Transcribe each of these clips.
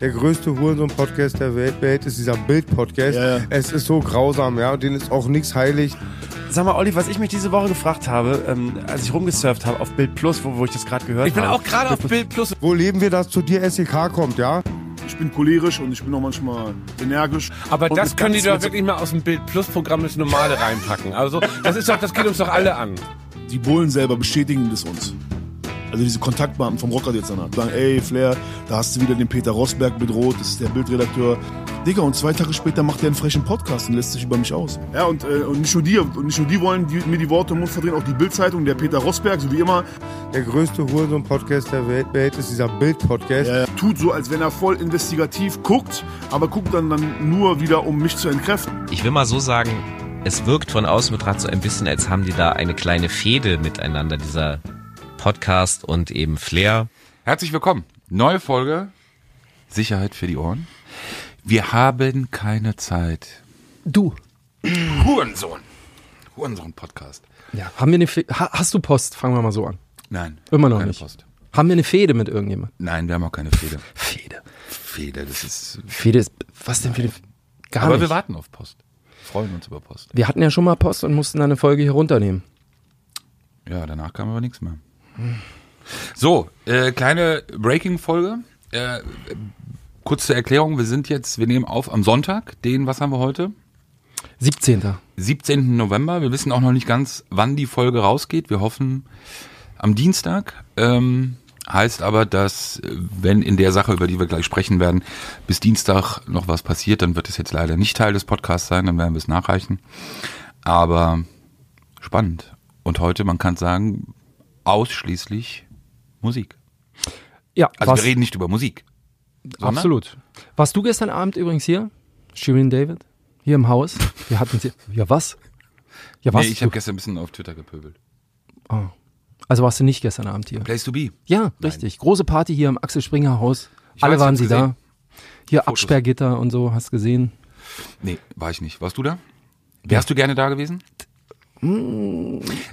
der größte Hurensohn-Podcast der Welt, Welt ist dieser Bild-Podcast. Ja, ja. Es ist so grausam, ja, und denen ist auch nichts heilig. Sag mal, Olli, was ich mich diese Woche gefragt habe, ähm, als ich rumgesurft habe auf Bild Plus, wo, wo ich das gerade gehört Ich bin habe. auch gerade auf Bild Plus. Wo leben wir, dass zu dir SEK kommt, ja? Ich bin cholerisch und ich bin auch manchmal energisch. Aber Und das können die doch wirklich mal aus dem Bild Plus Programm ins Normale reinpacken. Also, das ist doch, das geht uns doch alle an. Die Bullen selber bestätigen das uns. Also diese Kontaktbeamten vom Rockerdezernat sagen, ey Flair, da hast du wieder den Peter Rosberg bedroht, das ist der Bildredakteur. Digga, und zwei Tage später macht er einen frechen Podcast und lässt sich über mich aus. Ja, und, äh, und nicht nur die, und nicht nur die wollen die, mir die Worte im Mund verdrehen, auch die Bildzeitung, der Peter Rosberg, so wie immer, Der größte Hurensohn-Podcast der Welt, Welt ist dieser Bild-Podcast. äh, tut so, als wenn er voll investigativ guckt, aber guckt dann, dann nur wieder, um mich zu entkräften. Ich will mal so sagen, es wirkt von außen betrachtet so ein bisschen, als haben die da eine kleine Fehde miteinander, dieser Podcast und eben Flair. Herzlich willkommen. Neue Folge. Sicherheit für die Ohren. Wir haben keine Zeit. Du. Hurensohn. Hurensohn-Podcast. Ja, haben wir eine Fe ha Hast du Post? Fangen wir mal so an. Nein. Immer noch keine nicht. Post. Haben wir eine Fehde mit irgendjemand? Nein, wir haben auch keine Fehde. Fehde. Fehde, das ist. Fehde ist. Was denn für eine. Gar Aber nicht. wir warten auf Post. Freuen uns über Post. Wir hatten ja schon mal Post und mussten dann eine Folge hier runternehmen. Ja, danach kam aber nichts mehr. So, äh, kleine Breaking-Folge. Äh, kurz zur Erklärung, wir sind jetzt, wir nehmen auf am Sonntag, den, was haben wir heute? 17. 17. November. Wir wissen auch noch nicht ganz, wann die Folge rausgeht. Wir hoffen am Dienstag. Ähm, heißt aber, dass wenn in der Sache, über die wir gleich sprechen werden, bis Dienstag noch was passiert, dann wird es jetzt leider nicht Teil des Podcasts sein, dann werden wir es nachreichen. Aber spannend. Und heute, man kann sagen, ausschließlich Musik. Ja, Also was, wir reden nicht über Musik. sondern- absolut. Warst du gestern Abend übrigens hier? Shirin David? Hier im Haus? Wir hatten sie. Ja, was? Ja, was? Nee, ich habe gestern ein bisschen auf Twitter gepöbelt. oh. Also warst du nicht gestern Abend hier? Place to be. Ja, richtig. Große Party hier im Axel Springer Haus. Ich Alle weiß, waren sie gesehen. da. Hier Fotos. Absperrgitter und so, hast gesehen. Nee, war ich nicht. Warst du da? Wärst du gerne da gewesen?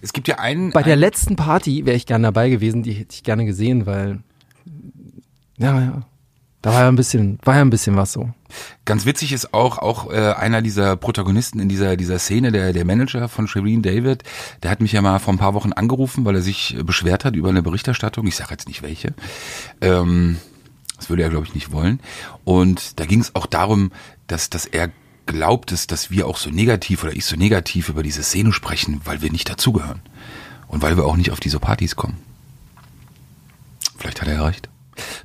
Es gibt ja einen. Bei der einen letzten Party wäre ich gerne dabei gewesen, die hätte ich gerne gesehen, weil ja, ja. Da war ja ein bisschen, war ja ein bisschen was so. ganz witzig ist auch auch äh, einer dieser Protagonisten in dieser dieser Szene, der der Manager von Shireen David, der hat mich ja mal vor ein paar Wochen angerufen, weil er sich äh, beschwert hat über eine Berichterstattung. Ich sage jetzt nicht welche. Ähm, das würde er glaube ich nicht wollen. Und da ging es auch darum, dass dass er glaubt, dass, dass wir auch so negativ oder ich so negativ über diese Szene sprechen, weil wir nicht dazugehören und weil wir auch nicht auf diese Partys kommen. Vielleicht hat er recht.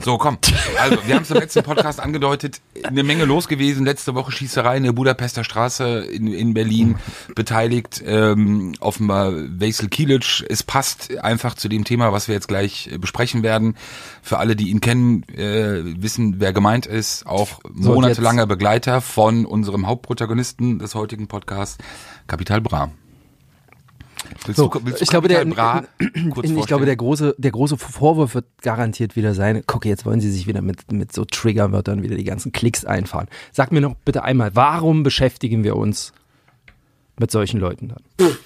So, komm. Also, wir haben es im letzten Podcast angedeutet, eine Menge los gewesen. Letzte Woche Schießerei in der Budapester Straße in, in Berlin beteiligt. Ähm, offenbar Wesel Kilic. Es passt einfach zu dem Thema, was wir jetzt gleich äh, besprechen werden. Für alle, die ihn kennen, äh, wissen, wer gemeint ist. Auch monatelanger Begleiter von unserem Hauptprotagonisten des heutigen Podcasts, Kapital Bra. Willst So, du, willst du ich glaube, der, Bra kurz ich glaube, der große, der große Vorwurf wird garantiert wieder sein. Guck, jetzt wollen sie sich wieder mit, mit so Triggerwörtern wieder die ganzen Klicks einfahren. Sag mir noch bitte einmal, warum beschäftigen wir uns mit solchen Leuten dann?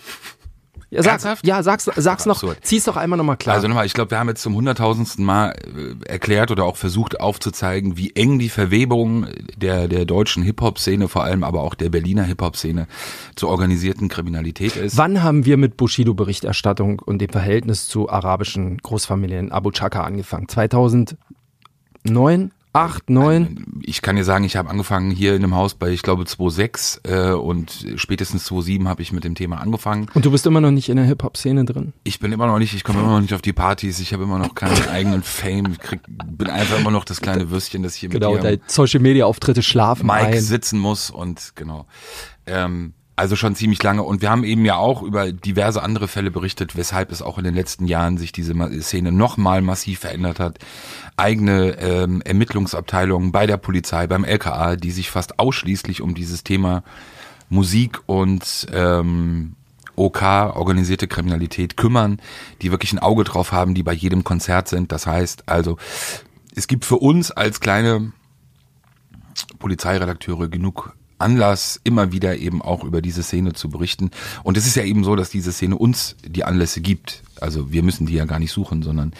Ja, sag, Ernsthaft? ja sag's, sag's noch, Absurd. zieh's doch einmal nochmal klar. Also nochmal, ich glaube, wir haben jetzt zum hunderttausendsten Mal äh, erklärt oder auch versucht aufzuzeigen, wie eng die Verwebung der, der deutschen Hip-Hop-Szene, vor allem aber auch der Berliner Hip-Hop-Szene zur organisierten Kriminalität ist. Wann haben wir mit Bushido-Berichterstattung und dem Verhältnis zu arabischen Großfamilien Abu Chaka angefangen? 2009? 8, 9? Ich kann dir sagen, ich habe angefangen hier in dem Haus bei, ich glaube, 2006 äh, und spätestens 2007 habe ich mit dem Thema angefangen. Und du bist immer noch nicht in der Hip-Hop-Szene drin? Ich bin immer noch nicht, ich komme immer noch nicht auf die Partys, ich habe immer noch keinen eigenen Fame, ich krieg, bin einfach immer noch das kleine Würstchen, das hier Genau, mit dir deine Social-Media-Auftritte schlafen Mike ein. sitzen muss und genau. Ähm, also schon ziemlich lange. Und wir haben eben ja auch über diverse andere Fälle berichtet, weshalb es auch in den letzten Jahren sich diese Szene nochmal massiv verändert hat. Eigene ähm, Ermittlungsabteilungen bei der Polizei, beim LKA, die sich fast ausschließlich um dieses Thema Musik und ähm, OK, organisierte Kriminalität kümmern, die wirklich ein Auge drauf haben, die bei jedem Konzert sind. Das heißt also, es gibt für uns als kleine Polizeiredakteure genug Anlass, immer wieder eben auch über diese Szene zu berichten. Und es ist ja eben so, dass diese Szene uns die Anlässe gibt. Also wir müssen die ja gar nicht suchen, sondern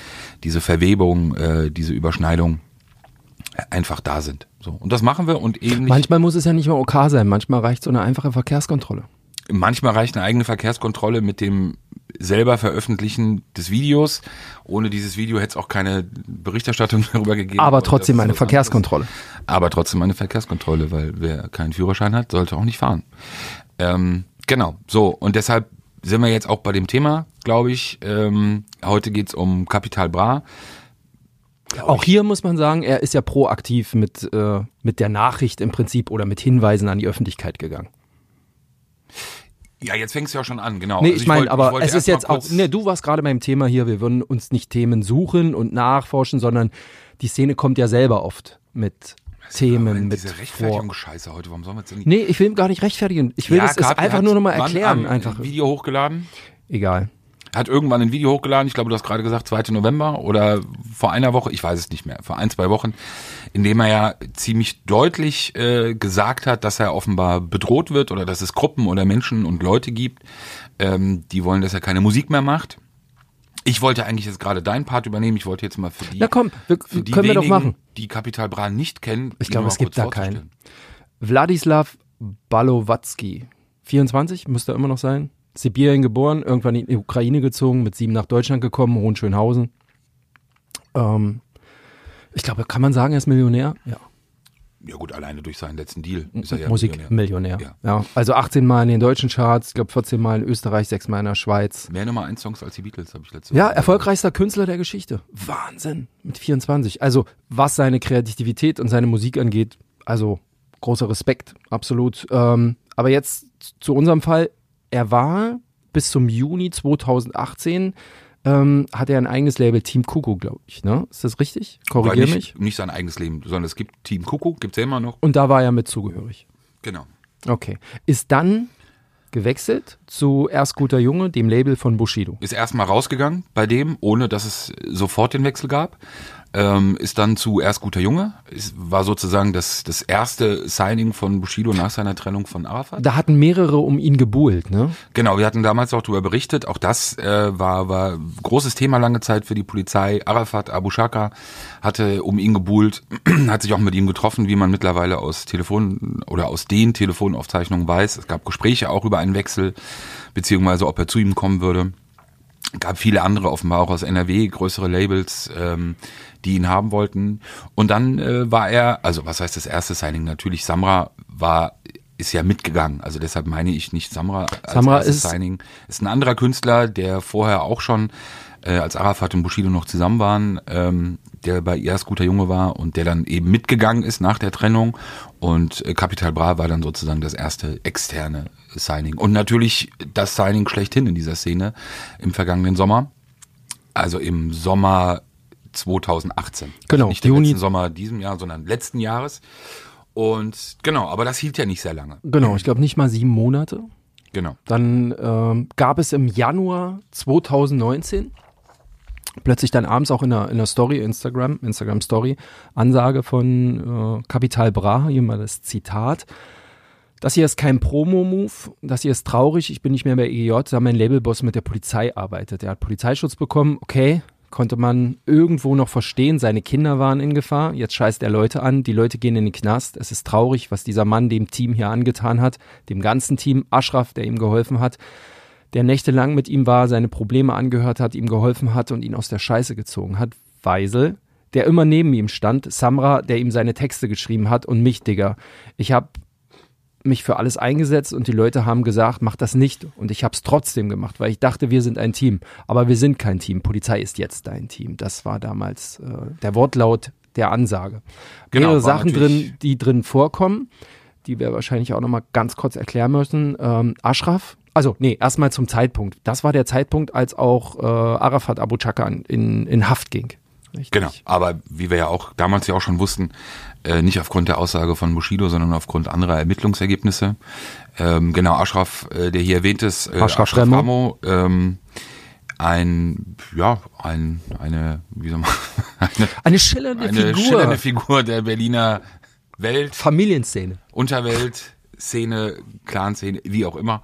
diese Verwebung, äh, diese Überschneidung einfach da sind. So. Und das machen wir und ähnlich. Manchmal muss es ja nicht mal OK sein, manchmal reicht so eine einfache Verkehrskontrolle. Manchmal reicht eine eigene Verkehrskontrolle mit dem selber Veröffentlichen des Videos. Ohne dieses Video hätte es auch keine Berichterstattung darüber gegeben. Aber trotzdem eine Verkehrskontrolle. anderes. Aber trotzdem eine Verkehrskontrolle, weil wer keinen Führerschein hat, sollte auch nicht fahren. Ähm, genau, so. Und deshalb sind wir jetzt auch bei dem Thema, glaube ich. Ähm, heute geht's um Capital Bra. Auch hier muss man sagen, er ist ja proaktiv mit, äh, mit der Nachricht im Prinzip oder mit Hinweisen an die Öffentlichkeit gegangen. Ja, jetzt fängst du ja schon an, genau. Nee, Also ich meine, wollte- aber wollte es ist jetzt auch, nee, du warst gerade beim Thema hier, wir würden uns nicht Themen suchen und nachforschen, sondern die Szene kommt ja selber oft mit Themen, mit Diese. Rechtfertigungsscheiße heute, warum sollen wir jetzt nicht... Nee, ich will gar nicht rechtfertigen. Ich will Ja, das einfach nur nochmal wann erklären. Ein Einfach. Video hochgeladen. Egal. Hat irgendwann ein Video hochgeladen, ich glaube, du hast gerade gesagt, 2. November oder vor einer Woche, ich weiß es nicht mehr, vor ein, zwei Wochen, in dem er ja ziemlich deutlich äh, gesagt hat, dass er offenbar bedroht wird oder dass es Gruppen oder Menschen und Leute gibt, ähm, die wollen, dass er keine Musik mehr macht. Ich wollte eigentlich jetzt gerade deinen Part übernehmen, ich wollte jetzt mal für die, Na komm, wir, für die können wir doch wenigen, machen. die Kapital Bra nicht kennen, Ich glaube, es gibt da keinen. Wladislav Balowatzki, 24, müsste er immer noch sein. Sibirien geboren, irgendwann in die Ukraine gezogen, mit sieben nach Deutschland gekommen, Hohenschönhausen. Ähm, ich glaube, kann man sagen, er ist Millionär? Ja. Ja gut, alleine durch seinen letzten Deal ist er ja Musikmillionär. Ja. Ja. Also 18 Mal in den deutschen Charts, ich glaube 14 Mal in Österreich, 6 Mal in der Schweiz. Mehr Nummer 1 Songs als die Beatles, habe ich letzte Ja, Woche erfolgreichster Künstler der Geschichte. Wahnsinn. Mit 24. Also, was seine Kreativität und seine Musik angeht, also großer Respekt, absolut. Ähm, aber jetzt zu unserem Fall. Er war bis zum Juni 2018, ähm, hat er ein eigenes Label, Team Kuku, glaube ich. Ne? Ist das richtig? Wobei Korrigier nicht, mich. Nicht sein eigenes Leben, sondern es gibt Team Kuckuck, gibt's ja immer noch. Und da war er mit zugehörig. Genau. Okay. Ist dann gewechselt zu Erst guter Junge, dem Label von Bushido. Ist erstmal rausgegangen bei dem, ohne dass es sofort den Wechsel gab. Ähm, ist dann zu erst guter Junge. Es war sozusagen das, das erste Signing von Bushido nach seiner Trennung von Arafat. Da hatten mehrere um ihn gebuhlt, ne? Genau, wir hatten damals auch darüber berichtet. Auch das äh, war, war großes Thema lange Zeit für die Polizei. Arafat Abu Shaka hatte um ihn gebuhlt, hat sich auch mit ihm getroffen, wie man mittlerweile aus Telefon oder aus den Telefonaufzeichnungen weiß. Es gab Gespräche auch über einen Wechsel, beziehungsweise ob er zu ihm kommen würde. Gab viele andere, offenbar auch aus NRW, größere Labels, ähm, die ihn haben wollten. Und dann äh, war er, also was heißt das erste Signing? Natürlich, Samra war ist ja mitgegangen. Also deshalb meine ich nicht Samra als Samra erstes ist- Signing. Ist ein anderer Künstler, der vorher auch schon, äh, als Arafat und Bushido noch zusammen waren, ähm, der bei erst guter Junge war und der dann eben mitgegangen ist nach der Trennung. Und äh, Capital Bra war dann sozusagen das erste externe Signing. Und natürlich das Signing schlechthin in dieser Szene im vergangenen Sommer. Also im Sommer 2018. Genau, Also nicht im letzten Sommer diesem Jahr, sondern letzten Jahres. Und genau, aber das hielt ja nicht sehr lange. Genau, ich glaube nicht mal sieben Monate. Genau. Dann ähm, gab es im Januar 2019 plötzlich dann abends auch in der, in der Story, Instagram, Instagram Story, Ansage von äh, Capital Bra, hier mal das Zitat. Das hier ist kein Promo-Move, das hier ist traurig, ich bin nicht mehr bei EGJ, da mein Labelboss mit der Polizei arbeitet. Er hat Polizeischutz bekommen, okay, konnte man irgendwo noch verstehen, seine Kinder waren in Gefahr, jetzt scheißt er Leute an, die Leute gehen in den Knast, es ist traurig, was dieser Mann dem Team hier angetan hat, dem ganzen Team, Ashraf, der ihm geholfen hat, der nächtelang mit ihm war, seine Probleme angehört hat, ihm geholfen hat und ihn aus der Scheiße gezogen hat, Weisel, der immer neben ihm stand, Samra, der ihm seine Texte geschrieben hat und mich, Digga. Ich habe mich für alles eingesetzt und die Leute haben gesagt, mach das nicht. Und ich habe es trotzdem gemacht, weil ich dachte, wir sind ein Team. Aber wir sind kein Team. Polizei ist jetzt dein Team. Das war damals äh, der Wortlaut der Ansage. Genau, Mehrere Sachen drin, die drin vorkommen, die wir wahrscheinlich auch nochmal ganz kurz erklären müssen. Ähm, Ashraf, also nee, erstmal zum Zeitpunkt. Das war der Zeitpunkt, als auch äh, Arafat Abu Chaka in, in Haft ging. Richtig? Genau, aber wie wir ja auch damals ja auch schon wussten, äh, nicht aufgrund der Aussage von Bushido, sondern aufgrund anderer Ermittlungsergebnisse. Ähm, genau, Ashraf, äh, der hier erwähnt ist, äh, Ashraf Remo. Ramo, ähm, ein, ja, ein, eine, wie soll man, eine, Eine schillernde eine Figur. schillernde Figur der Berliner Welt, Familienszene. Unterwelt, Szene, Clan-Szene, wie auch immer,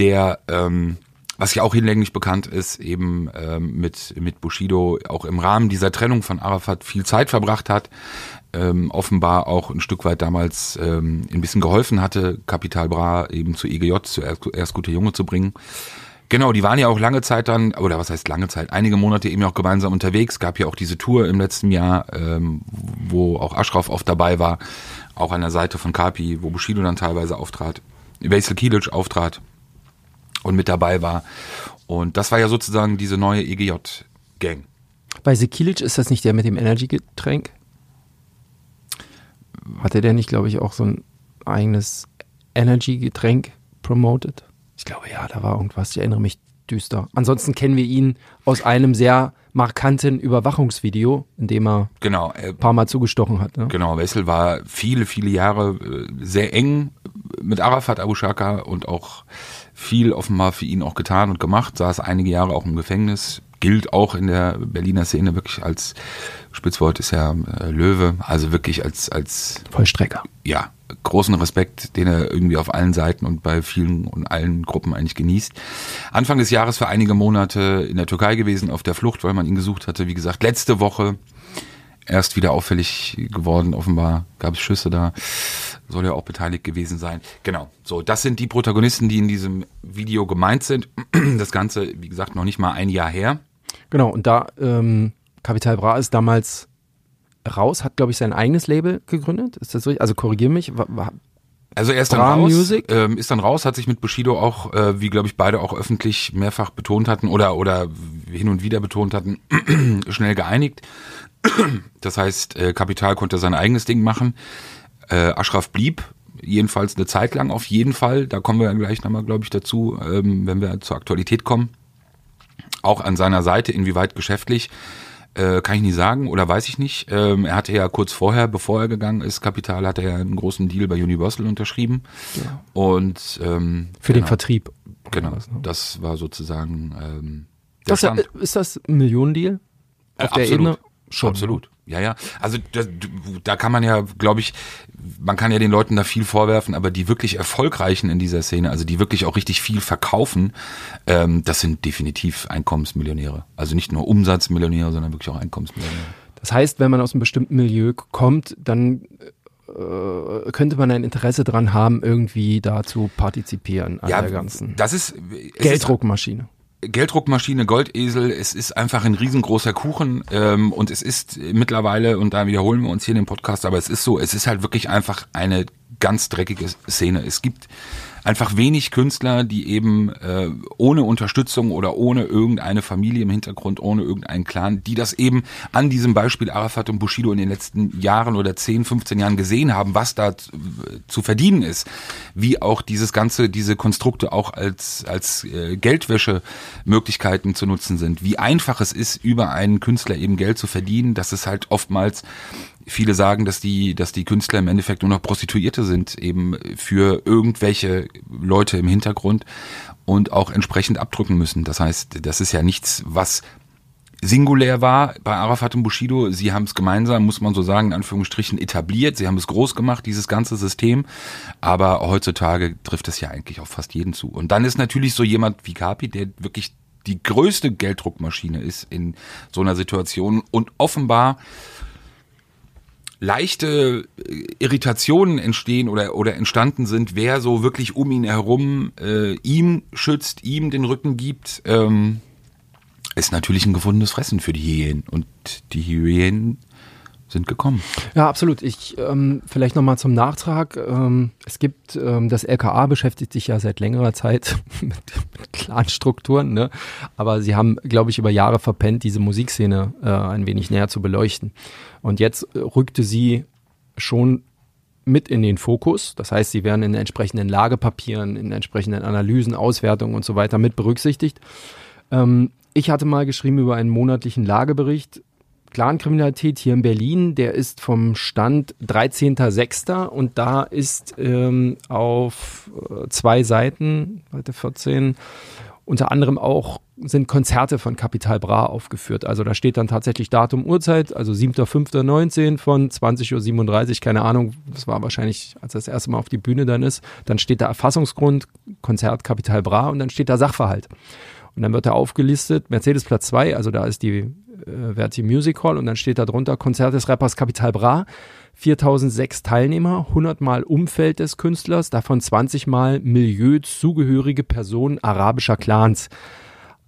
der ähm, was ja auch hinlänglich bekannt ist, eben ähm, mit, mit Bushido auch im Rahmen dieser Trennung von Arafat viel Zeit verbracht hat, ähm, offenbar auch ein Stück weit damals ähm, ein bisschen geholfen hatte, Capital Bra eben zu EGJ, zu erst, erst gute Junge zu bringen. Genau, die waren ja auch lange Zeit dann, oder was heißt lange Zeit, einige Monate eben auch gemeinsam unterwegs. Gab ja auch diese Tour im letzten Jahr, ähm, wo auch Ashraf oft dabei war, auch an der Seite von Kapi, wo Bushido dann teilweise auftrat, Veysel Kilic auftrat und mit dabei war. Und das war ja sozusagen diese neue EGJ-Gang. Bei Sekilic ist das nicht der mit dem Energy-Getränk? Hatte der nicht, glaube ich, auch so ein eigenes Energy-Getränk promoted? Ich glaube, ja, da war irgendwas. Ich erinnere mich düster. Ansonsten kennen wir ihn aus einem sehr markanten Überwachungsvideo, in dem er Genau, äh, ein paar Mal zugestochen hat. Ne? Genau, Wessel war viele, viele Jahre äh, sehr eng mit Arafat Abu Shaka und auch viel offenbar für ihn auch getan und gemacht, saß einige Jahre auch im Gefängnis, gilt auch in der Berliner Szene wirklich als, Spitzwort ist ja äh, Löwe, also wirklich als, als Vollstrecker. ja, großen Respekt, den er irgendwie auf allen Seiten und bei vielen und allen Gruppen eigentlich genießt. Anfang des Jahres für einige Monate in der Türkei gewesen, auf der Flucht, weil man ihn gesucht hatte. Wie gesagt, letzte Woche erst wieder auffällig geworden. Offenbar gab es Schüsse da. Soll er auch beteiligt gewesen sein. Genau. So, das sind die Protagonisten, die in diesem Video gemeint sind. Das Ganze, wie gesagt, noch nicht mal ein Jahr her. Genau, und da ähm, Capital Bra ist damals raus, hat, glaube ich, sein eigenes Label gegründet. Ist das richtig? Also korrigier mich. Also er ist dann raus, ähm, ist dann raus, hat sich mit Bushido auch, äh, wie glaube ich beide auch öffentlich mehrfach betont hatten oder oder hin und wieder betont hatten, schnell geeinigt. Das heißt, äh, Kapital konnte sein eigenes Ding machen. Äh, Ashraf blieb jedenfalls eine Zeit lang auf jeden Fall. Da kommen wir ja gleich nochmal, glaube ich, dazu, ähm, wenn wir zur Aktualität kommen. Auch an seiner Seite, inwieweit geschäftlich, äh, kann ich nicht sagen oder weiß ich nicht. Ähm, er hatte ja kurz vorher, bevor er gegangen ist, Kapital, hat er ja einen großen Deal bei Universal unterschrieben. Und ähm, Für den genau, Vertrieb. Genau, ne? das war sozusagen ähm, der Das, ist, Stand. ist das ein Millionendeal? Äh, Auf der absolut. Ebene? Schon. Absolut. Ja, ja. Also da, da kann man ja, glaube ich, man kann ja den Leuten da viel vorwerfen, aber die wirklich erfolgreichen in dieser Szene, also die wirklich auch richtig viel verkaufen, ähm, das sind definitiv Einkommensmillionäre. Also nicht nur Umsatzmillionäre, sondern wirklich auch Einkommensmillionäre. Das heißt, wenn man aus einem bestimmten Milieu kommt, dann äh, könnte man ein Interesse dran haben, irgendwie da zu partizipieren an der ganzen das ist es ist Gelddruckmaschine. Goldesel, es ist einfach ein riesengroßer Kuchen ähm, und es ist mittlerweile, und da wiederholen wir uns hier in dem Podcast, aber es ist so, es ist halt wirklich einfach eine ganz dreckige Szene. Es gibt einfach wenig Künstler, die eben äh, ohne Unterstützung oder ohne irgendeine Familie im Hintergrund, ohne irgendeinen Clan, die das eben an diesem Beispiel Arafat und Bushido in den letzten Jahren oder 10, 15 Jahren gesehen haben, was da zu- verdienen ist, wie auch dieses ganze, diese Konstrukte auch als, als äh, Geldwäsche-Möglichkeiten zu nutzen sind, wie einfach es ist, über einen Künstler eben Geld zu verdienen, dass es halt oftmals Viele sagen, dass die, dass die Künstler im Endeffekt nur noch Prostituierte sind, eben für irgendwelche Leute im Hintergrund und auch entsprechend abdrücken müssen. Das heißt, das ist ja nichts, was singulär war bei Arafat und Bushido. Sie haben es gemeinsam, muss man so sagen, in Anführungsstrichen etabliert. Sie haben es groß gemacht, dieses ganze System. Aber heutzutage trifft es ja eigentlich auf fast jeden zu. Und dann ist natürlich so jemand wie Kapi, der wirklich die größte Gelddruckmaschine ist in so einer Situation und offenbar leichte äh, Irritationen entstehen oder, oder entstanden sind, wer so wirklich um ihn herum äh, ihm schützt, ihm den Rücken gibt, ähm, ist natürlich ein gefundenes Fressen für die Hyänen. Und die Hyänen sind gekommen. Ja, absolut. Ich ähm, vielleicht nochmal zum Nachtrag. Ähm, es gibt, ähm, das LKA beschäftigt sich ja seit längerer Zeit mit, mit Clanstrukturen, ne? aber sie haben, glaube ich, über Jahre verpennt, diese Musikszene äh, ein wenig näher zu beleuchten. Und jetzt äh, rückte sie schon mit in den Fokus. Das heißt, sie werden in entsprechenden Lagepapieren, in entsprechenden Analysen, Auswertungen und so weiter mit berücksichtigt. Ähm, ich hatte mal geschrieben über einen monatlichen Lagebericht. Clankriminalität hier in Berlin, der ist vom Stand 13.06. und da ist ähm, auf äh, zwei Seiten, Seite 14, unter anderem auch sind Konzerte von Capital Bra aufgeführt. Also da steht dann tatsächlich Datum, Uhrzeit, also 7.5.19 von 20.37 Uhr, keine Ahnung, das war wahrscheinlich, als das erste Mal auf die Bühne dann ist. Dann steht da Erfassungsgrund, Konzert Capital Bra und dann steht da Sachverhalt. Und dann wird da aufgelistet, Mercedes Platz 2, also da ist die äh, Verti Music Hall und dann steht da drunter Konzert des Rappers Capital Bra. 4006 Teilnehmer, 100 Mal Umfeld des Künstlers, davon 20 Mal Milieu zugehörige Personen arabischer Clans.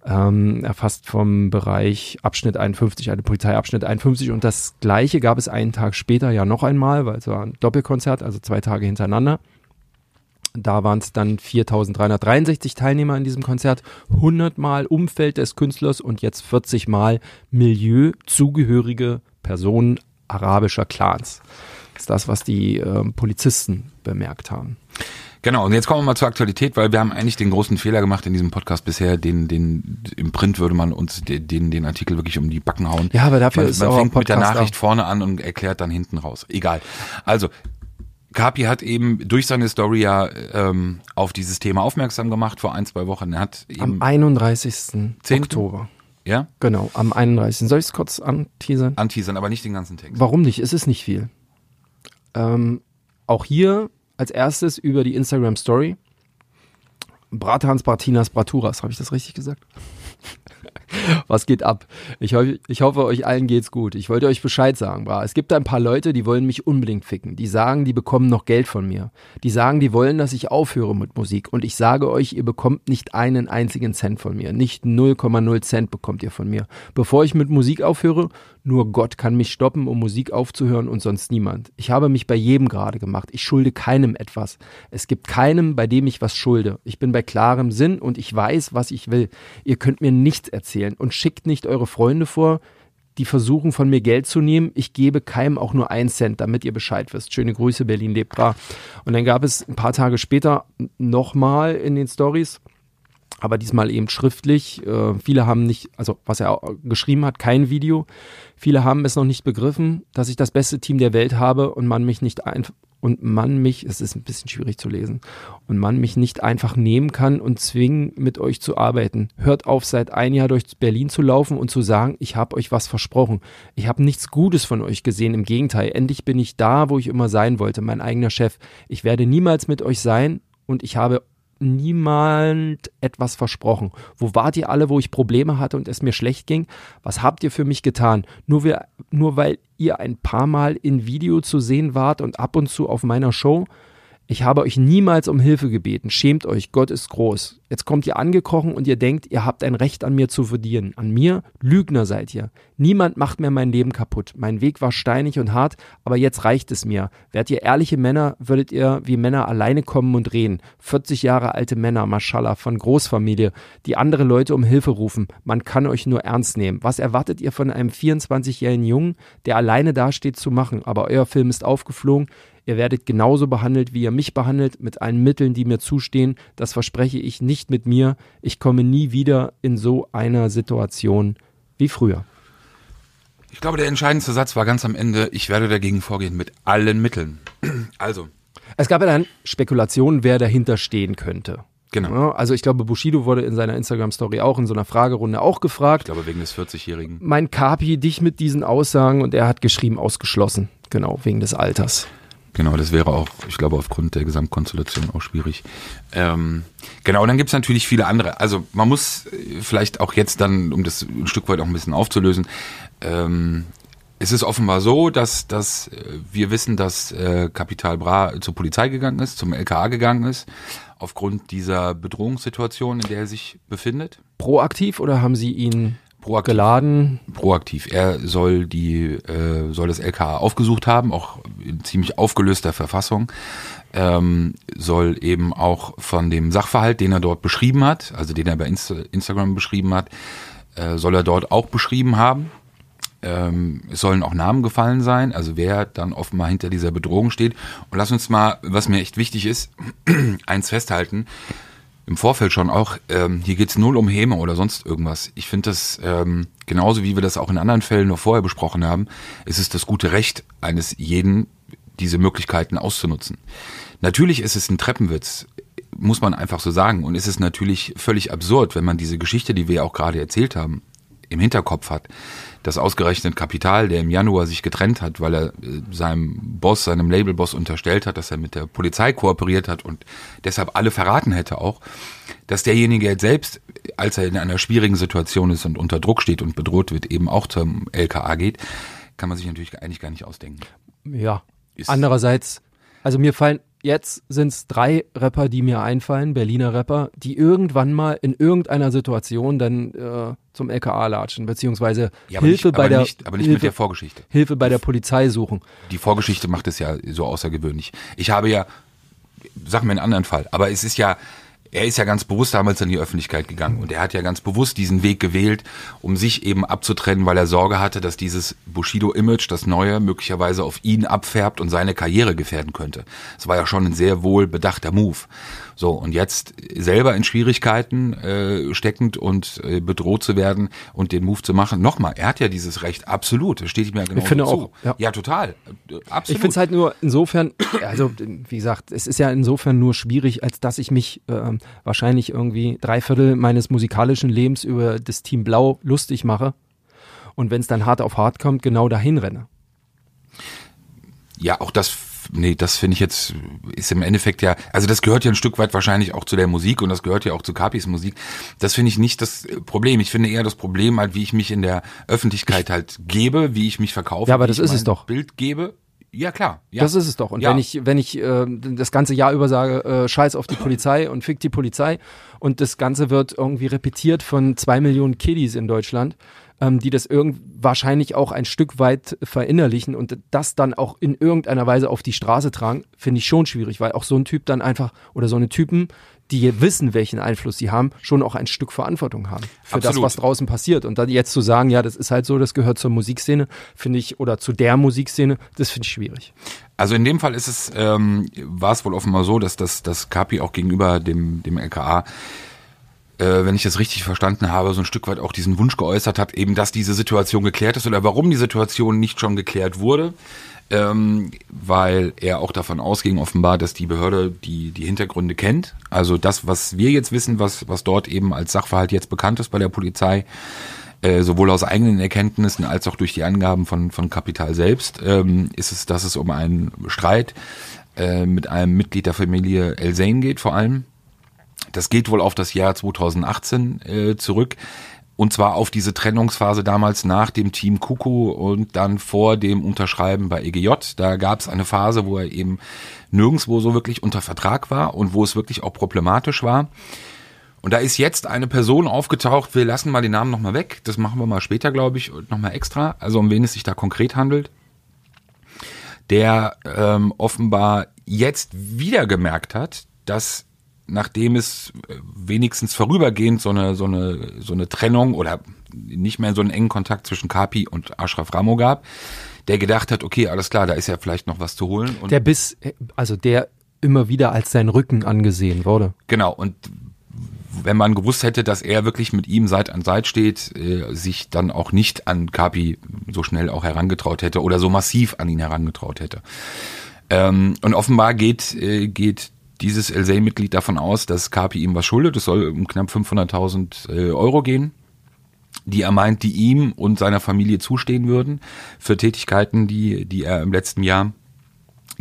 Ähm, erfasst vom Bereich Abschnitt 51, eine Polizeiabschnitt 51 und das gleiche gab es einen Tag später ja noch einmal, weil es war ein Doppelkonzert, also zwei Tage hintereinander. Da waren es dann 4.363 Teilnehmer in diesem Konzert, 100 Mal Umfeld des Künstlers und jetzt 40 Mal Milieu zugehörige Personen arabischer Clans. Das ist das, was die äh, Polizisten bemerkt haben. Genau, und jetzt kommen wir mal zur Aktualität, weil wir haben eigentlich den großen Fehler gemacht in diesem Podcast bisher, den, den, im Print würde man uns den, den Artikel wirklich um die Backen hauen. Ja, aber dafür man, ist man auch fängt mit der Nachricht vorne an und erklärt dann hinten raus. Egal. Also, Kapi hat eben durch seine Story ja ähm, auf dieses Thema aufmerksam gemacht vor ein, zwei Wochen. Er hat Am eben, 31. Zehnten? Oktober. ja, Genau, am 31. Soll ich es kurz anteasern? anteasern, aber nicht den ganzen Text. Warum nicht? Es ist nicht viel. Ähm, auch hier als erstes über die Instagram Story. Bratans, Bratinas, Braturas. Habe ich das richtig gesagt? Was geht ab? Ich, ho ich hoffe, euch allen geht's gut. Ich wollte euch Bescheid sagen, bra. Es gibt ein paar Leute, die wollen mich unbedingt ficken. Die sagen, die bekommen noch Geld von mir. Die sagen, die wollen, dass ich aufhöre mit Musik. Und ich sage euch, ihr bekommt nicht einen einzigen Cent von mir. Nicht 0,0 Cent bekommt ihr von mir. Bevor ich mit Musik aufhöre, nur Gott kann mich stoppen, um Musik aufzuhören und sonst niemand. Ich habe mich bei jedem gerade gemacht. Ich schulde keinem etwas. Es gibt keinem, bei dem ich was schulde. Ich bin bei klarem Sinn und ich weiß, was ich will. Ihr könnt mir nichts erzählen und schickt nicht eure Freunde vor, die versuchen von mir Geld zu nehmen. Ich gebe keinem auch nur einen Cent, damit ihr Bescheid wisst. Schöne Grüße, Berlin lebt bra. Und dann gab es ein paar Tage später nochmal in den Stories aber diesmal eben schriftlich. Äh, viele haben nicht, also was er geschrieben hat, kein Video. Viele haben es noch nicht begriffen, dass ich das beste Team der Welt habe und man mich nicht einfach und man mich, es ist ein bisschen schwierig zu lesen, und man mich nicht einfach nehmen kann und zwingen, mit euch zu arbeiten. Hört auf, seit ein Jahr durch Berlin zu laufen und zu sagen, ich habe euch was versprochen. Ich habe nichts Gutes von euch gesehen, im Gegenteil. Endlich bin ich da, wo ich immer sein wollte, mein eigener Chef. Ich werde niemals mit euch sein und ich habe niemand etwas versprochen. Wo wart ihr alle, wo ich Probleme hatte und es mir schlecht ging? Was habt ihr für mich getan? Nur, wir, nur weil ihr ein paar Mal in Video zu sehen wart und ab und zu auf meiner Show? Ich habe euch niemals um Hilfe gebeten. Schämt euch, Gott ist groß. Jetzt kommt ihr angekrochen und ihr denkt, ihr habt ein Recht an mir zu verdienen. An mir? Lügner seid ihr. Niemand macht mir mein Leben kaputt. Mein Weg war steinig und hart, aber jetzt reicht es mir. Wärt ihr ehrliche Männer, würdet ihr wie Männer alleine kommen und reden. 40 Jahre alte Männer, Mashallah, von Großfamilie, die andere Leute um Hilfe rufen. Man kann euch nur ernst nehmen. Was erwartet ihr von einem 24-jährigen Jungen, der alleine dasteht zu machen? Aber euer Film ist aufgeflogen. Ihr werdet genauso behandelt, wie ihr mich behandelt, mit allen Mitteln, die mir zustehen. Das verspreche ich nicht mit mir. Ich komme nie wieder in so einer Situation wie früher. Ich glaube, der entscheidendste Satz war ganz am Ende, ich werde dagegen vorgehen mit allen Mitteln. Also, Es gab ja dann Spekulationen, wer dahinter stehen könnte. genau. Also ich glaube, Bushido wurde in seiner Instagram-Story auch in so einer Fragerunde auch Ich gefragt. glaube, wegen des 40-Jährigen. Mein Kapi, dich mit diesen Aussagen und er hat geschrieben, ausgeschlossen. Genau, wegen des Alters. Genau, das wäre auch, ich glaube, aufgrund der Gesamtkonstellation auch schwierig. Ähm, genau, und dann gibt's natürlich viele andere. Also man muss äh, vielleicht auch jetzt dann, um das ein Stück weit auch ein bisschen aufzulösen, ähm, es ist offenbar so, dass, dass äh, wir wissen, dass äh, Capital Bra zur Polizei gegangen ist, zum LKA gegangen ist, aufgrund dieser Bedrohungssituation, in der er sich befindet. Proaktiv oder haben sie ihn Proaktiv. geladen? proaktiv. Er soll die, äh, soll das LKA aufgesucht haben, auch in ziemlich aufgelöster Verfassung. Ähm, soll eben auch von dem Sachverhalt, den er dort beschrieben hat, also den er bei Insta Instagram beschrieben hat, äh, soll er dort auch beschrieben haben. Ähm, es sollen auch Namen gefallen sein, also wer dann offenbar hinter dieser Bedrohung steht. Und lass uns mal, was mir echt wichtig ist, eins festhalten im Vorfeld schon auch, ähm, hier geht's null um Häme oder sonst irgendwas. Ich finde das, ähm, genauso wie wir das auch in anderen Fällen noch vorher besprochen haben, ist es das gute Recht eines jeden, diese Möglichkeiten auszunutzen. Natürlich ist es ein Treppenwitz. muss man einfach so sagen. Und es ist natürlich völlig absurd, wenn man diese Geschichte, die wir ja auch gerade erzählt haben, im Hinterkopf hat, dass ausgerechnet Kapital, der im Januar sich getrennt hat, weil er äh, seinem Boss, seinem Labelboss unterstellt hat, dass er mit der Polizei kooperiert hat und deshalb alle verraten hätte auch, dass derjenige jetzt selbst, als er in einer schwierigen Situation ist und unter Druck steht und bedroht wird, eben auch zum LKA geht, kann man sich natürlich eigentlich gar nicht ausdenken. Ja. Ist- Andererseits, also mir fallen jetzt sind es drei Rapper, die mir einfallen, Berliner Rapper, die irgendwann mal in irgendeiner Situation dann äh, zum LKA latschen, beziehungsweise Ja, Hilfe nicht, bei der nicht, aber nicht Hilfe, mit der Vorgeschichte. Hilfe bei der Polizei suchen. Die Vorgeschichte macht es ja so außergewöhnlich. Ich habe ja, sag mir einen anderen Fall, aber es ist ja, er ist ja ganz bewusst damals in die Öffentlichkeit gegangen und er hat ja ganz bewusst diesen Weg gewählt, um sich eben abzutrennen, weil er Sorge hatte, dass dieses Bushido-Image, das neue, möglicherweise auf ihn abfärbt und seine Karriere gefährden könnte. Das war ja schon ein sehr wohl bedachter Move. So, und jetzt selber in Schwierigkeiten äh, steckend und äh, bedroht zu werden und den Move zu machen. Nochmal, er hat ja dieses Recht, absolut. Das steht ihm ja genau finde zu. auch, ja. ja, total. Äh, Absolut. Ich finde es halt nur insofern, also wie gesagt, es ist ja insofern nur schwierig, als dass ich mich ähm, wahrscheinlich irgendwie drei Viertel meines musikalischen Lebens über das Team Blau lustig mache und wenn es dann hart auf hart kommt, genau dahin renne. Ja, auch das, nee, das finde ich jetzt, ist im Endeffekt ja, also das gehört ja ein Stück weit wahrscheinlich auch zu der Musik und das gehört ja auch zu Capis Musik. Das finde ich nicht das Problem. Ich finde eher das Problem halt, wie ich mich in der Öffentlichkeit halt gebe, wie ich mich verkaufe. Ja, aber wie das ich ist es doch. Bild gebe. Ja, klar. Ja. Das ist es doch. Und Ja. wenn ich, wenn ich äh, das ganze Jahr über sage, äh, scheiß auf die Polizei und fick die Polizei und das Ganze wird irgendwie repetiert von zwei Millionen Kiddies in Deutschland, ähm, die das irgend wahrscheinlich auch ein Stück weit verinnerlichen und das dann auch in irgendeiner Weise auf die Straße tragen, finde ich schon schwierig, weil auch so ein Typ dann einfach oder so eine Typen, die wissen, welchen Einfluss sie haben, schon auch ein Stück Verantwortung haben für das, Absolut. was draußen passiert. Und dann jetzt zu sagen, ja, das ist halt so, das gehört zur Musikszene, finde ich, oder zu der Musikszene, das finde ich schwierig. Also in dem Fall ist es, ähm, war es wohl offenbar so, dass das, das Kapi auch gegenüber dem, dem LKA äh, wenn ich das richtig verstanden habe, so ein Stück weit auch diesen Wunsch geäußert hat, eben, dass diese Situation geklärt ist oder warum die Situation nicht schon geklärt wurde. Ähm, weil er auch davon ausging, offenbar, dass die Behörde die, die Hintergründe kennt. Also das, was wir jetzt wissen, was, was dort eben als Sachverhalt jetzt bekannt ist bei der Polizei, äh, sowohl aus eigenen Erkenntnissen als auch durch die Angaben von, von Kapital selbst, ähm, ist es, dass es um einen Streit äh, mit einem Mitglied der Familie El Zain geht vor allem. Das geht wohl auf das Jahr 2018 äh, zurück. Und zwar auf diese Trennungsphase damals nach dem Team Kuku und dann vor dem Unterschreiben bei EGJ. Da gab es eine Phase, wo er eben nirgendswo so wirklich unter Vertrag war und wo es wirklich auch problematisch war. Und da ist jetzt eine Person aufgetaucht, wir lassen mal den Namen nochmal weg, das machen wir mal später, glaube ich, nochmal extra, also um wen es sich da konkret handelt, der ähm, offenbar jetzt wieder gemerkt hat, dass nachdem es äh, wenigstens vorübergehend so eine, so eine, so eine Trennung oder nicht mehr so einen engen Kontakt zwischen Kapi und Ashraf Ramo gab, der gedacht hat, okay, alles klar, da ist ja vielleicht noch was zu holen. Und Der bis, also der immer wieder als sein Rücken angesehen wurde. Genau, und wenn man gewusst hätte, dass er wirklich mit ihm Seit an Seit steht, äh, sich dann auch nicht an Kapi so schnell auch herangetraut hätte oder so massiv an ihn herangetraut hätte. Ähm, und offenbar geht, äh, geht dieses LSA-Mitglied davon aus, dass Kapi ihm was schuldet. Es soll um knapp 500.000 äh, Euro gehen, die er meint, die ihm und seiner Familie zustehen würden für Tätigkeiten, die, die er im letzten Jahr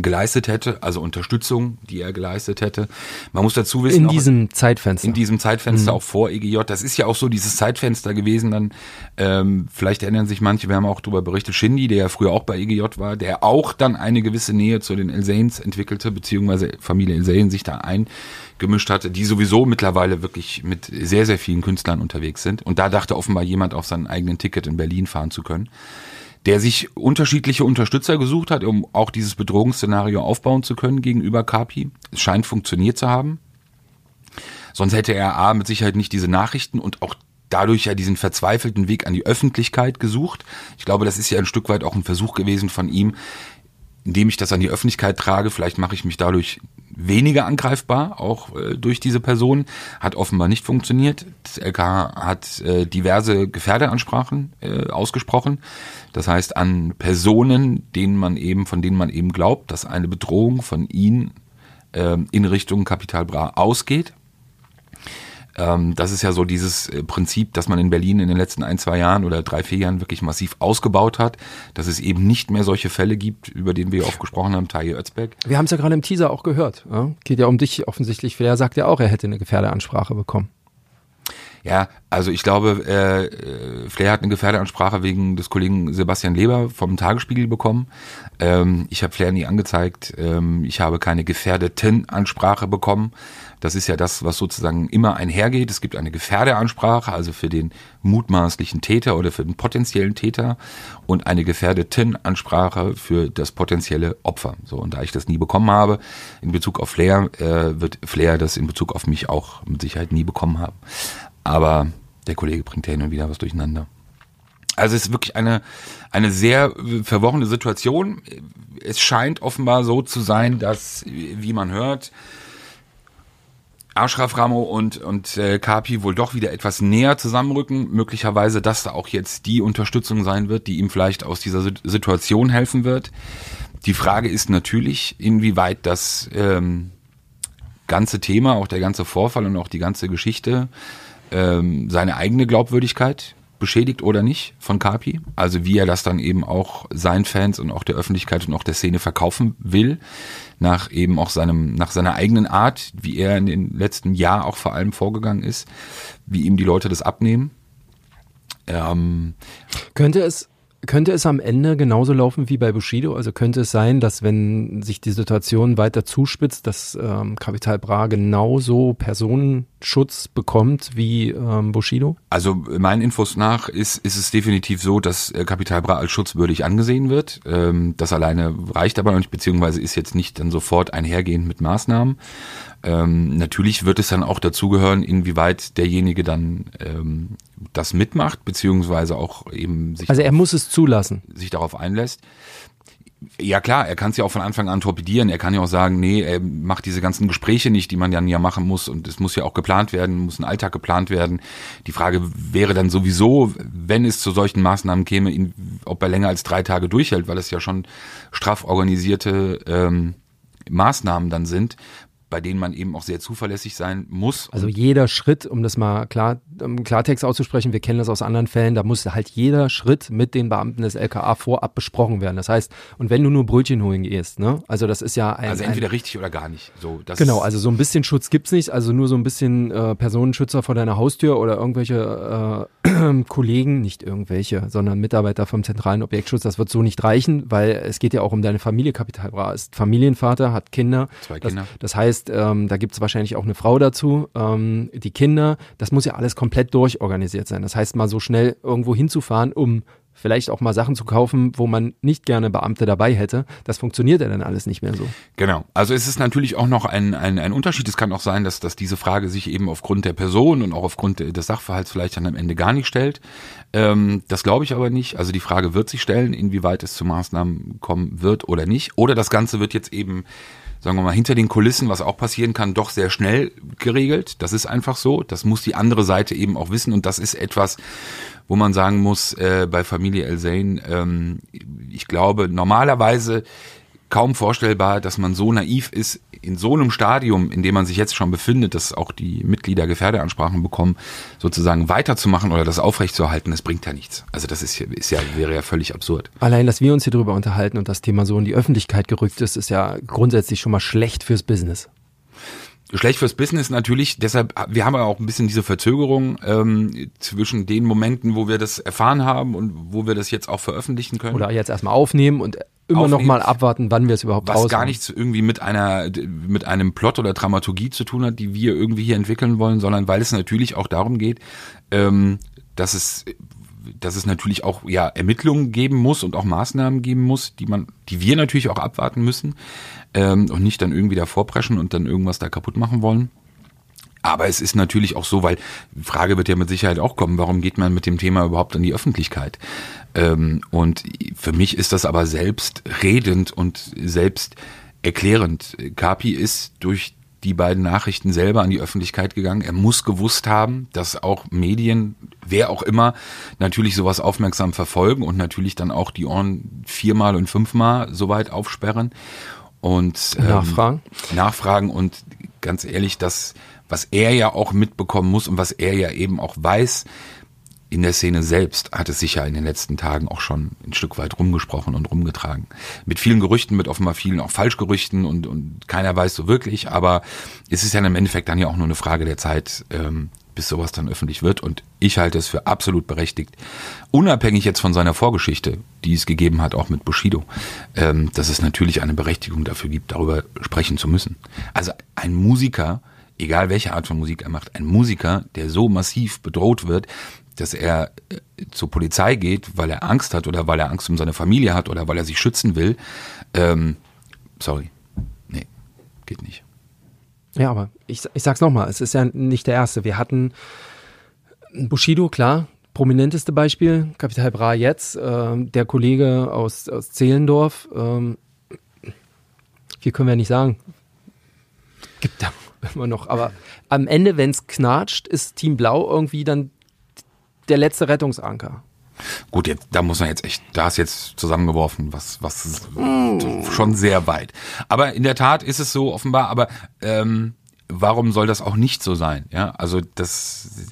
geleistet hätte, also Unterstützung, die er geleistet hätte. Man muss dazu wissen, In auch- diesem Zeitfenster. in diesem Zeitfenster auch vor EGJ. Das ist ja auch so dieses Zeitfenster gewesen. Dann ähm, vielleicht erinnern sich manche. Wir haben auch darüber berichtet. Shindy, der ja früher auch bei EGJ war, der auch dann eine gewisse Nähe zu den Elsains entwickelte, beziehungsweise Familie Elsain sich da eingemischt hatte, die sowieso mittlerweile wirklich mit sehr sehr vielen Künstlern unterwegs sind. Und da dachte offenbar jemand auf seinen eigenen Ticket in Berlin fahren zu können der sich unterschiedliche Unterstützer gesucht hat, um auch dieses Bedrohungsszenario aufbauen zu können gegenüber Kapi. Es scheint funktioniert zu haben. Sonst hätte er A mit Sicherheit nicht diese Nachrichten und auch dadurch ja diesen verzweifelten Weg an die Öffentlichkeit gesucht. Ich glaube, das ist ja ein Stück weit auch ein Versuch gewesen von ihm, indem ich das an die Öffentlichkeit trage, vielleicht mache ich mich dadurch weniger angreifbar, auch äh, durch diese Person. Hat offenbar nicht funktioniert. Das LKH hat äh, diverse Gefährderansprachen äh, ausgesprochen. Das heißt an Personen, denen man eben, von denen man eben glaubt, dass eine Bedrohung von ihnen ähm, in Richtung Capital Bra ausgeht. Ähm, das ist ja so dieses äh, Prinzip, dass man in Berlin in den letzten ein, zwei Jahren oder drei, vier Jahren wirklich massiv ausgebaut hat, dass es eben nicht mehr solche Fälle gibt, über den wir oft gesprochen haben, Taje Özbeck. Wir haben es ja gerade im Teaser auch gehört. Ja? Geht ja um dich offensichtlich. Flair sagt ja auch, er hätte eine Gefährdeansprache bekommen. Ja, also ich glaube, äh, äh, Flair hat eine Gefährdeansprache wegen des Kollegen Sebastian Leber vom Tagesspiegel bekommen. Ähm, ich habe Flair nie angezeigt. Ähm, ich habe keine Gefährdeten-Ansprache bekommen. Das ist ja das, was sozusagen immer einhergeht. Es gibt eine Gefährdeansprache, also für den mutmaßlichen Täter oder für den potenziellen Täter und eine Gefährdeten-Ansprache für das potenzielle Opfer. So, und da ich das nie bekommen habe, in Bezug auf Flair, äh, wird Flair das in Bezug auf mich auch mit Sicherheit nie bekommen haben. Aber der Kollege bringt ja hin und wieder was durcheinander. Also es ist wirklich eine, eine sehr verworrene Situation. Es scheint offenbar so zu sein, dass, wie man hört, Ashraf Ramo und, und äh, Kapi wohl doch wieder etwas näher zusammenrücken. Möglicherweise, dass da auch jetzt die Unterstützung sein wird, die ihm vielleicht aus dieser Situation helfen wird. Die Frage ist natürlich, inwieweit das ähm, ganze Thema, auch der ganze Vorfall und auch die ganze Geschichte ähm, seine eigene Glaubwürdigkeit beschädigt oder nicht von Kapi. Also wie er das dann eben auch seinen Fans und auch der Öffentlichkeit und auch der Szene verkaufen will, nach eben auch seinem, nach seiner eigenen Art, wie er in den letzten Jahren auch vor allem vorgegangen ist, wie ihm die Leute das abnehmen. Ähm, Könnte es könnte es am Ende genauso laufen wie bei Bushido? Also könnte es sein, dass wenn sich die Situation weiter zuspitzt, dass ähm, Capital Bra genauso Personenschutz bekommt wie ähm, Bushido? Also meinen Infos nach ist, ist es definitiv so, dass äh, Capital Bra als schutzwürdig angesehen wird. Ähm, das alleine reicht aber noch nicht, beziehungsweise ist jetzt nicht dann sofort einhergehend mit Maßnahmen. Ähm, natürlich wird es dann auch dazugehören, inwieweit derjenige dann ähm, das mitmacht, beziehungsweise auch eben sich, Also er muss es zulassen. sich darauf einlässt. Ja klar, er kann es ja auch von Anfang an torpedieren. Er kann ja auch sagen, nee, er macht diese ganzen Gespräche nicht, die man dann ja machen muss. Und es muss ja auch geplant werden, muss ein Alltag geplant werden. Die Frage wäre dann sowieso, wenn es zu solchen Maßnahmen käme, ihn, ob er länger als drei Tage durchhält, weil es ja schon straff organisierte ähm, Maßnahmen dann sind, bei denen man eben auch sehr zuverlässig sein muss. Also jeder Schritt, um das mal klar, um Klartext auszusprechen, wir kennen das aus anderen Fällen, da muss halt jeder Schritt mit den Beamten des LKA vorab besprochen werden. Das heißt, und wenn du nur Brötchen holen gehst, ne? Also das ist ja ein. also entweder ein, richtig oder gar nicht. So, das Genau, also so ein bisschen Schutz gibt's nicht, also nur so ein bisschen äh, Personenschützer vor deiner Haustür oder irgendwelche äh, Kollegen, nicht irgendwelche, sondern Mitarbeiter vom zentralen Objektschutz, das wird so nicht reichen, weil es geht ja auch um deine Familie. Kapital Bra ist Familienvater, hat Kinder. Zwei das, Kinder. Das heißt, ähm, da gibt's wahrscheinlich auch eine Frau dazu. Ähm, die Kinder, das muss ja alles komplett durchorganisiert sein. Das heißt, mal so schnell irgendwo hinzufahren, um vielleicht auch mal Sachen zu kaufen, wo man nicht gerne Beamte dabei hätte, das funktioniert ja dann alles nicht mehr so. Genau. Also es ist natürlich auch noch ein, ein, ein Unterschied. Es kann auch sein, dass, dass diese Frage sich eben aufgrund der Person und auch aufgrund des Sachverhalts vielleicht dann am Ende gar nicht stellt. Ähm, das glaube ich aber nicht. Also die Frage wird sich stellen, inwieweit es zu Maßnahmen kommen wird oder nicht. Oder das Ganze wird jetzt eben sagen wir mal, hinter den Kulissen, was auch passieren kann, doch sehr schnell geregelt. Das ist einfach so. Das muss die andere Seite eben auch wissen. Und das ist etwas, wo man sagen muss, äh, bei Familie El Zain, ähm, ich glaube, normalerweise kaum vorstellbar, dass man so naiv ist, in so einem Stadium, in dem man sich jetzt schon befindet, dass auch die Mitglieder Gefährdeansprachen bekommen, sozusagen weiterzumachen oder das aufrechtzuerhalten, das bringt ja nichts. Also das ist ist ja wäre ja völlig absurd. Allein, dass wir uns hier drüber unterhalten und das Thema so in die Öffentlichkeit gerückt ist, ist ja grundsätzlich schon mal schlecht fürs Business. Schlecht fürs Business natürlich, deshalb, wir haben ja auch ein bisschen diese Verzögerung ähm, zwischen den Momenten, wo wir das erfahren haben und wo wir das jetzt auch veröffentlichen können. Oder jetzt erstmal aufnehmen und immer noch Aufnehmen. mal abwarten, wann wir es überhaupt was gar nichts irgendwie mit einer mit einem Plot oder Dramaturgie zu tun hat, die wir irgendwie hier entwickeln wollen, sondern weil es natürlich auch darum geht, ähm, dass es dass es natürlich auch ja Ermittlungen geben muss und auch Maßnahmen geben muss, die man, die wir natürlich auch abwarten müssen ähm, und nicht dann irgendwie davor preschen und dann irgendwas da kaputt machen wollen. Aber es ist natürlich auch so, weil die Frage wird ja mit Sicherheit auch kommen, warum geht man mit dem Thema überhaupt an die Öffentlichkeit? Ähm, und für mich ist das aber selbstredend und selbst erklärend. Kapi ist durch die beiden Nachrichten selber an die Öffentlichkeit gegangen. Er muss gewusst haben, dass auch Medien, wer auch immer, natürlich sowas aufmerksam verfolgen und natürlich dann auch die Ohren viermal und fünfmal so weit aufsperren. und ähm, Nachfragen. Nachfragen und ganz ehrlich, das, was er ja auch mitbekommen muss und was er ja eben auch weiß, in der Szene selbst hat es sich ja in den letzten Tagen auch schon ein Stück weit rumgesprochen und rumgetragen. Mit vielen Gerüchten, mit offenbar vielen auch Falschgerüchten und, und keiner weiß so wirklich, aber es ist ja im Endeffekt dann ja auch nur eine Frage der Zeit, ähm, bis sowas dann öffentlich wird. Und ich halte es für absolut berechtigt, unabhängig jetzt von seiner Vorgeschichte, die es gegeben hat, auch mit Bushido, ähm, dass es natürlich eine Berechtigung dafür gibt, darüber sprechen zu müssen. Also ein Musiker, egal welche Art von Musik er macht, ein Musiker, der so massiv bedroht wird, dass er äh, zur Polizei geht, weil er Angst hat oder weil er Angst um seine Familie hat oder weil er sich schützen will, ähm, sorry, nee, geht nicht. Ja, aber ich, ich sag's nochmal, es ist ja nicht der erste. Wir hatten Bushido, klar, prominenteste Beispiel, Kapital Bra jetzt, äh, der Kollege aus, aus Zehlendorf, ähm, können wir ja nicht sagen. Gibt da immer noch, aber am Ende, wenn's knatscht, ist Team Blau irgendwie dann der letzte Rettungsanker. Gut, jetzt, da muss man jetzt echt, da ist jetzt zusammengeworfen, was, was schon sehr weit. Aber in der Tat ist es so offenbar, aber ähm, warum soll das auch nicht so sein? Ja, also das,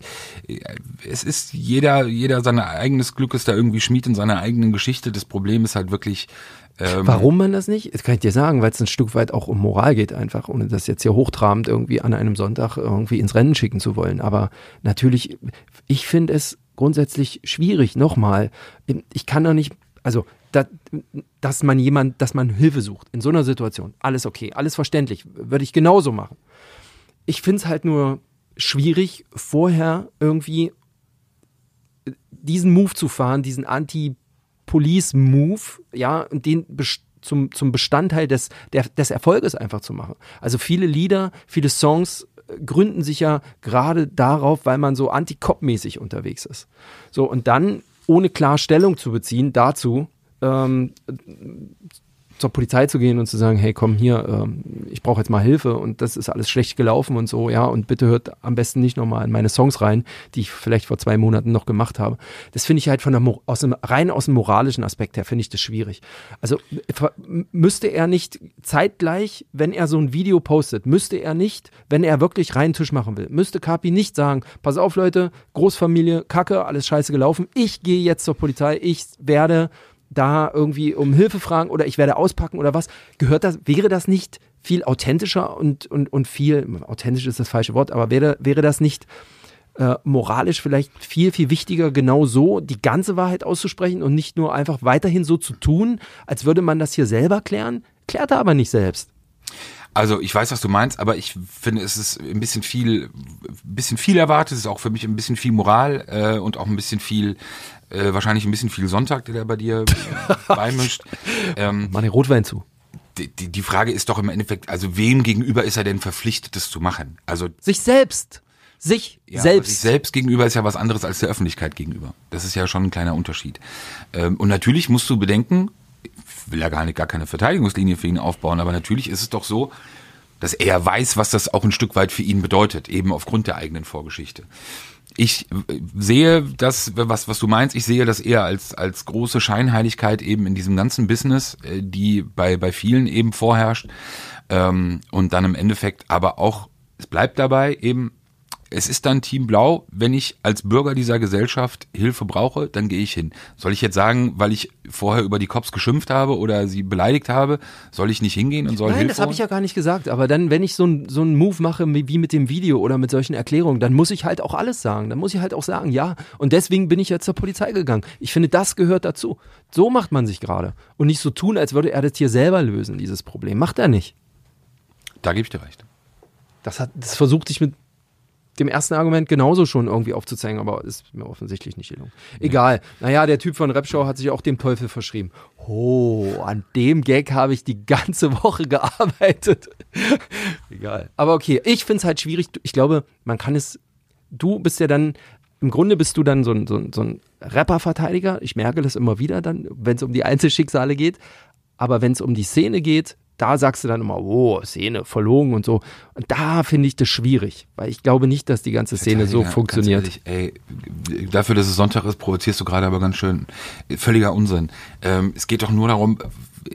es ist jeder, jeder sein eigenes Glück ist da irgendwie Schmied in seiner eigenen Geschichte. Das Problem ist halt wirklich, ähm, Warum man das nicht? Das kann ich dir sagen, weil es ein Stück weit auch um Moral geht einfach, ohne das jetzt hier hochtrabend irgendwie an einem Sonntag irgendwie ins Rennen schicken zu wollen. Aber natürlich, ich finde es grundsätzlich schwierig, nochmal. Ich kann doch nicht, also, da, dass man jemand, dass man Hilfe sucht in so einer Situation. Alles okay, alles verständlich, würde ich genauso machen. Ich finde es halt nur schwierig, vorher irgendwie diesen Move zu fahren, diesen Anti-Police-Move, ja, und den zum, zum Bestandteil des, der, des Erfolges einfach zu machen. Also viele Lieder, viele Songs äh, gründen sich ja gerade darauf, weil man so anti-Cop-mäßig unterwegs ist. So, und dann, ohne klar Stellung zu beziehen dazu, ähm, zur Polizei zu gehen und zu sagen, hey, komm hier, ähm, ich brauche jetzt mal Hilfe und das ist alles schlecht gelaufen und so, ja, und bitte hört am besten nicht nochmal in meine Songs rein, die ich vielleicht vor zwei Monaten noch gemacht habe. Das finde ich halt von der, aus dem, rein aus dem moralischen Aspekt her, finde ich das schwierig. Also müsste er nicht zeitgleich, wenn er so ein Video postet, müsste er nicht, wenn er wirklich reinen Tisch machen will, müsste Kapi nicht sagen, pass auf Leute, Großfamilie, Kacke, alles scheiße gelaufen, ich gehe jetzt zur Polizei, ich werde da irgendwie um Hilfe fragen oder ich werde auspacken oder was, gehört das, wäre das nicht viel authentischer und, und, und viel, authentisch ist das falsche Wort, aber wäre, wäre das nicht äh, moralisch vielleicht viel, viel wichtiger, genau so die ganze Wahrheit auszusprechen und nicht nur einfach weiterhin so zu tun, als würde man das hier selber klären? Klärt er aber nicht selbst. Also ich weiß, was du meinst, aber ich finde, es ist ein bisschen viel, ein bisschen viel erwartet. Es ist auch für mich ein bisschen viel Moral äh, und auch ein bisschen viel, äh, wahrscheinlich ein bisschen viel Sonntag, der da bei dir beimischt. Ähm, Mach den Rotwein zu. die, die die Frage ist doch im Endeffekt, also wem gegenüber ist er denn verpflichtet, das zu machen? Also Sich selbst. Sich ja, aber Sich selbst. selbst gegenüber ist ja was anderes als der Öffentlichkeit gegenüber. Das ist ja schon ein kleiner Unterschied. Ähm, und natürlich musst du bedenken, ich will ja gar nicht gar keine Verteidigungslinie für ihn aufbauen, aber natürlich ist es doch so, dass er weiß, was das auch ein Stück weit für ihn bedeutet, eben aufgrund der eigenen Vorgeschichte. Ich sehe das, was, was du meinst, ich sehe das eher als, als große Scheinheiligkeit eben in diesem ganzen Business, äh, die bei, bei vielen eben vorherrscht. Ähm, und dann im Endeffekt aber auch, es bleibt dabei eben, es ist dann Team Blau, wenn ich als Bürger dieser Gesellschaft Hilfe brauche, dann gehe ich hin. Soll ich jetzt sagen, weil ich vorher über die Cops geschimpft habe oder sie beleidigt habe, soll ich nicht hingehen und soll Nein, Hilfe das habe ich ja gar nicht gesagt. Aber dann, wenn ich so ein so einen Move mache wie mit dem Video oder mit solchen Erklärungen, dann muss ich halt auch alles sagen. Dann muss ich halt auch sagen, ja. Und deswegen bin ich jetzt zur Polizei gegangen. Ich finde, das gehört dazu. So macht man sich gerade. Und nicht so tun, als würde er das hier selber lösen, dieses Problem. Macht er nicht. Da gebe ich dir recht. Das, hat, das versucht ich mit dem ersten Argument genauso schon irgendwie aufzuzeigen, aber ist mir offensichtlich nicht gelungen. Egal. Naja, der Typ von Rapshow hat sich auch dem Teufel verschrieben. Oh, an dem Gag habe ich die ganze Woche gearbeitet. Egal. Aber okay, ich finde es halt schwierig. Ich glaube, man kann es. Du bist ja dann. Im Grunde bist du dann so ein, so ein, so ein Rapper-Verteidiger. Ich merke das immer wieder dann, wenn es um die Einzelschicksale geht. Aber wenn es um die Szene geht, da sagst du dann immer, oh, Szene, verlogen und so. Und da finde ich das schwierig, weil ich glaube nicht, dass die ganze Szene so funktioniert. Ehrlich, ey, dafür, dass es Sonntag ist, provozierst du gerade aber ganz schön. Völliger Unsinn. Ähm, es geht doch nur darum,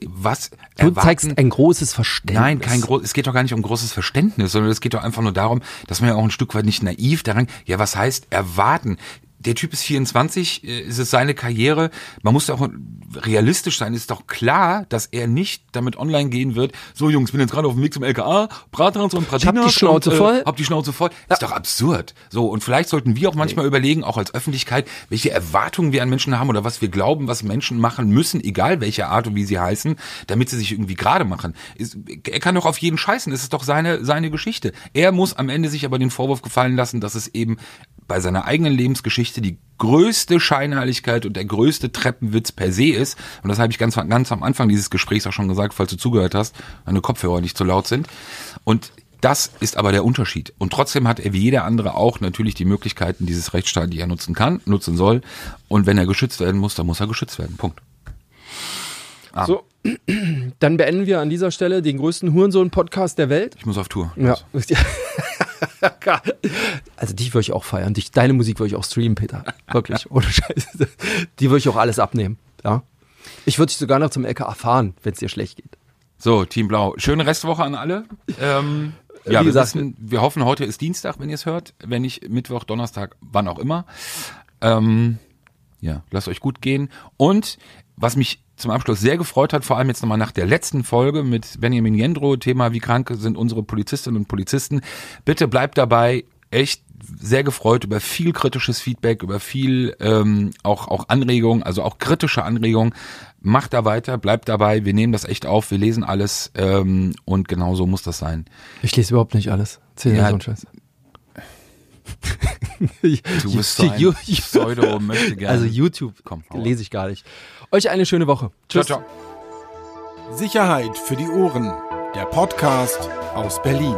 was Du erwarten- zeigst ein großes Verständnis. Nein, kein groß, es geht doch gar nicht um großes Verständnis, sondern es geht doch einfach nur darum, dass man ja auch ein Stück weit nicht naiv daran, ja, was heißt erwarten? Der Typ ist 24, äh, es ist seine Karriere. Man muss doch auch realistisch sein. Ist doch klar, dass er nicht damit online gehen wird. So Jungs, bin jetzt gerade auf dem Weg zum LKA, Bratans und Pratinas. die Schnauze und, äh, voll. Hab die Schnauze voll. Ist doch absurd. So, und vielleicht sollten wir auch manchmal überlegen, auch als Öffentlichkeit, welche Erwartungen wir an Menschen haben oder was wir glauben, was Menschen machen müssen, egal welche Art und wie sie heißen, damit sie sich irgendwie gerade machen. Ist, er kann doch auf jeden scheißen. Es ist doch seine, seine Geschichte. Er muss am Ende sich aber den Vorwurf gefallen lassen, dass es eben bei seiner eigenen Lebensgeschichte die größte Scheinheiligkeit und der größte Treppenwitz per se ist. Und das habe ich ganz, ganz am Anfang dieses Gesprächs auch schon gesagt, falls du zugehört hast, deine Kopfhörer nicht zu laut sind. Und das ist aber der Unterschied. Und trotzdem hat er wie jeder andere auch natürlich die Möglichkeiten dieses Rechtsstaat, die er nutzen kann, nutzen soll. Und wenn er geschützt werden muss, dann muss er geschützt werden. Punkt. So, dann beenden wir an dieser Stelle den größten Hurensohn-Podcast der Welt. Ich muss auf Tour. Ja. Also dich würde ich auch feiern. Dich, deine Musik würde ich auch streamen, Peter. Wirklich. Ohne Scheiße. Die würde ich auch alles abnehmen. Ja. Ich würde dich sogar noch zum LKA fahren, wenn es dir schlecht geht. So, Team Blau. Schöne Restwoche an alle. Ähm, ja, Wie wir, wissen, wir hoffen, heute ist Dienstag, wenn ihr es hört. Wenn nicht Mittwoch, Donnerstag, wann auch immer. Ähm, ja, lasst euch gut gehen. Und was mich zum Abschluss sehr gefreut hat, vor allem jetzt nochmal nach der letzten Folge mit Benjamin Jendro, Thema, wie krank sind unsere Polizistinnen und Polizisten. Bitte bleibt dabei. Echt sehr gefreut über viel kritisches Feedback, über viel ähm, auch, auch Anregungen, also auch kritische Anregungen. Macht da weiter, bleibt dabei. Wir nehmen das echt auf, wir lesen alles ähm, und genau so muss das sein. Ich lese überhaupt nicht alles. Erzähl Ja, so einen Scheiß. Du bist so ein Pseudo, möchte gerne. Also YouTube Komm, lese ich gar nicht. Euch eine schöne Woche. Tschüss. ciao, ciao. Sicherheit für die Ohren. Der Podcast aus Berlin.